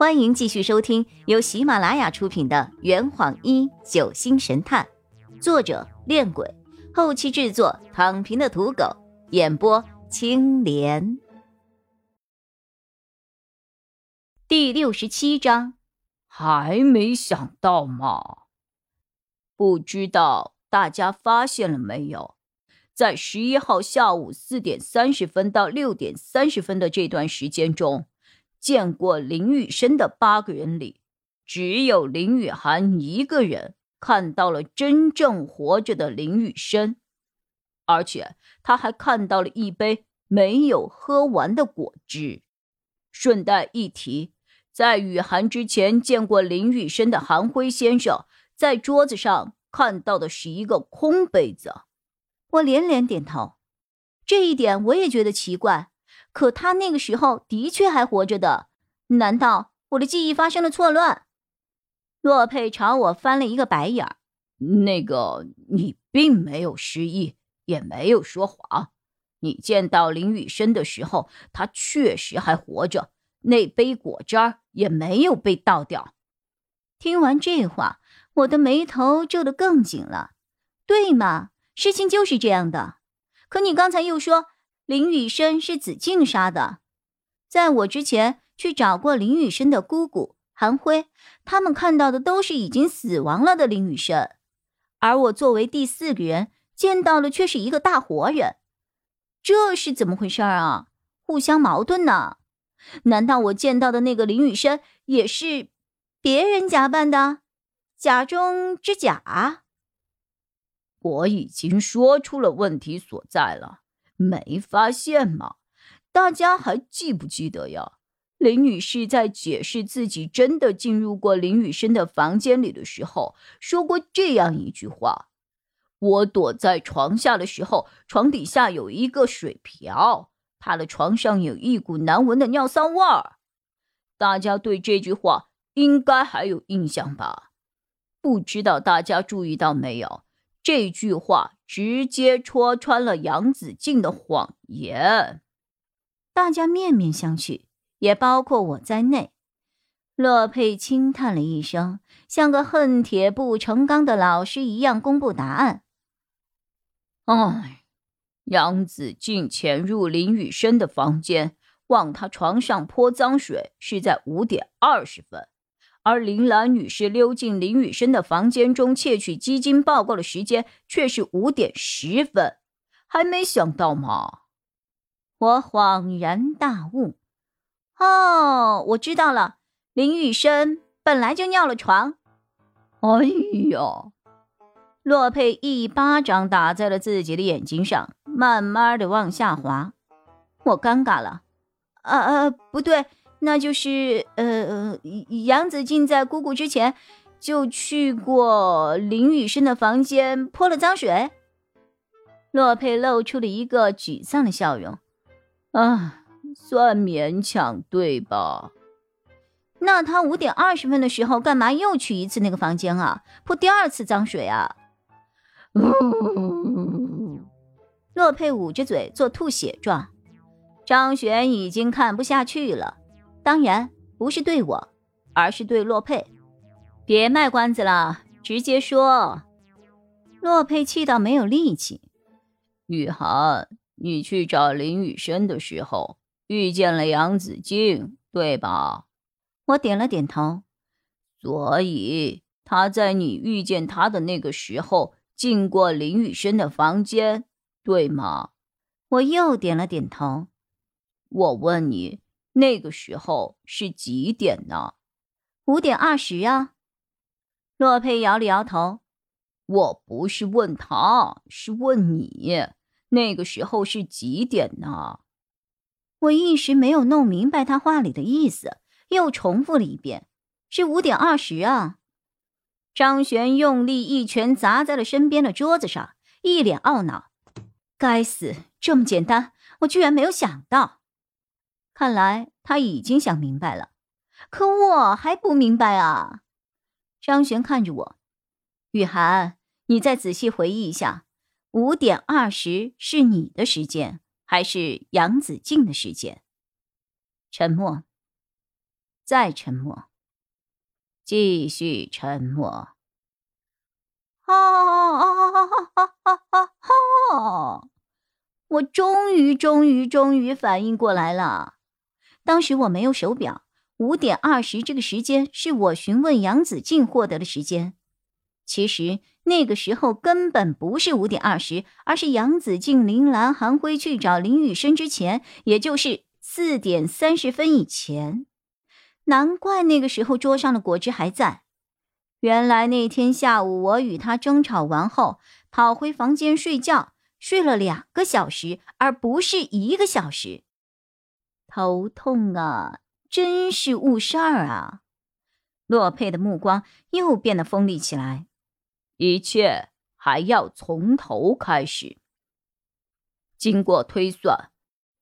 欢迎继续收听由喜马拉雅出品的《圆谎一九星神探》，作者：恋鬼，后期制作：躺平的土狗，演播：青莲。第六十七章，还没想到吗？不知道大家发现了没有，在十一号下午四点三十分到六点三十分的这段时间中。见过林雨生的八个人里，只有林雨涵一个人看到了真正活着的林雨生，而且他还看到了一杯没有喝完的果汁。顺带一提，在雨涵之前见过林雨生的韩辉先生，在桌子上看到的是一个空杯子。我连连点头，这一点我也觉得奇怪。可他那个时候的确还活着的，难道我的记忆发生了错乱？洛佩朝我翻了一个白眼儿。那个，你并没有失忆，也没有说谎。你见到林雨生的时候，他确实还活着，那杯果汁儿也没有被倒掉。听完这话，我的眉头皱得更紧了。对嘛，事情就是这样的。可你刚才又说。林雨生是子静杀的，在我之前去找过林雨生的姑姑韩辉，他们看到的都是已经死亡了的林雨生，而我作为第四个人见到的却是一个大活人，这是怎么回事啊？互相矛盾呢？难道我见到的那个林雨生也是别人假扮的，假中之假？我已经说出了问题所在了。没发现吗？大家还记不记得呀？林女士在解释自己真的进入过林雨生的房间里的时候，说过这样一句话：“我躲在床下的时候，床底下有一个水瓢，他的床上有一股难闻的尿骚味儿。”大家对这句话应该还有印象吧？不知道大家注意到没有？这句话。直接戳穿了杨子静的谎言，大家面面相觑，也包括我在内。洛佩轻叹了一声，像个恨铁不成钢的老师一样公布答案：“哎，杨子静潜入林雨生的房间，往他床上泼脏水，是在五点二十分。”而林兰女士溜进林雨生的房间中窃取基金报告的时间却是五点十分，还没想到吗？我恍然大悟，哦，我知道了，林雨生本来就尿了床。哎呀！洛佩一巴掌打在了自己的眼睛上，慢慢的往下滑。我尴尬了，啊啊，不对。那就是呃，杨子静在姑姑之前就去过林雨生的房间泼了脏水。洛佩露出了一个沮丧的笑容，啊，算勉强对吧？那他五点二十分的时候干嘛又去一次那个房间啊？泼第二次脏水啊？洛佩捂着嘴做吐血状，张璇已经看不下去了。当然不是对我，而是对洛佩。别卖关子了，直接说。洛佩气到没有力气。雨涵，你去找林雨生的时候遇见了杨子静，对吧？我点了点头。所以他在你遇见他的那个时候进过林雨生的房间，对吗？我又点了点头。我问你。那个时候是几点呢？五点二十啊。洛佩摇了摇头。我不是问他，是问你，那个时候是几点呢？我一时没有弄明白他话里的意思，又重复了一遍：“是五点二十啊。”张璇用力一拳砸在了身边的桌子上，一脸懊恼：“该死，这么简单，我居然没有想到。”看来他已经想明白了，可我还不明白啊！张璇看着我，雨涵，你再仔细回忆一下，五点二十是你的时间，还是杨子静的时间？沉默。再沉默，继续沉默。哦哦哦哦哦哦哦！我终于、终于、终于反应过来了。当时我没有手表，五点二十这个时间是我询问杨子静获得的时间。其实那个时候根本不是五点二十，而是杨子静、林兰、韩辉去找林雨生之前，也就是四点三十分以前。难怪那个时候桌上的果汁还在。原来那天下午我与他争吵完后，跑回房间睡觉，睡了两个小时，而不是一个小时。头痛啊，真是误事儿啊！洛佩的目光又变得锋利起来。一切还要从头开始。经过推算，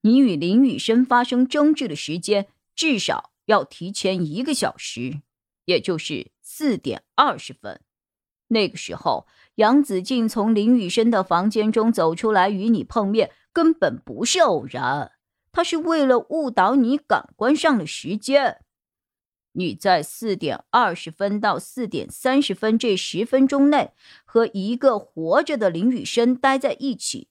你与林雨生发生争执的时间至少要提前一个小时，也就是四点二十分。那个时候，杨子静从林雨生的房间中走出来与你碰面，根本不是偶然，他是为了误导你感官上的时间。你在四点二十分到四点三十分这十分钟内和一个活着的林雨生待在一起，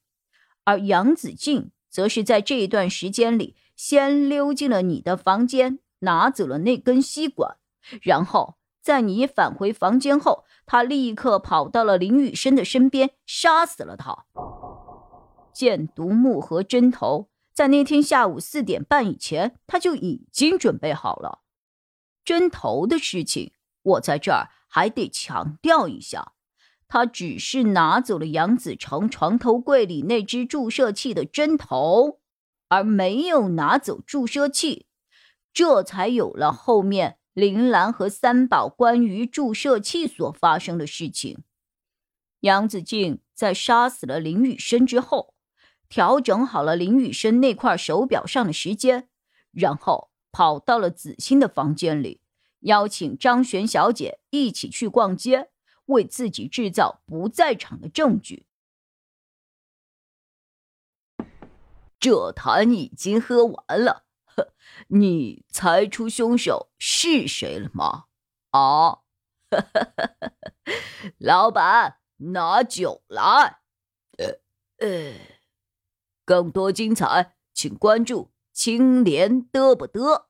而杨子静则是在这一段时间里先溜进了你的房间，拿走了那根吸管，然后在你返回房间后，他立刻跑到了林雨生的身边，杀死了他。箭、毒木和针头在那天下午四点半以前他就已经准备好了。针头的事情，我在这儿还得强调一下，他只是拿走了杨子成床头柜里那只注射器的针头，而没有拿走注射器，这才有了后面林兰和三宝关于注射器所发生的事情。杨子静在杀死了林雨生之后，调整好了林雨生那块手表上的时间，然后。跑到了子欣的房间里，邀请张璇小姐一起去逛街，为自己制造不在场的证据。这坛已经喝完了，呵，你猜出凶手是谁了吗？啊，老板，拿酒来。呃呃，更多精彩，请关注青莲嘚不嘚。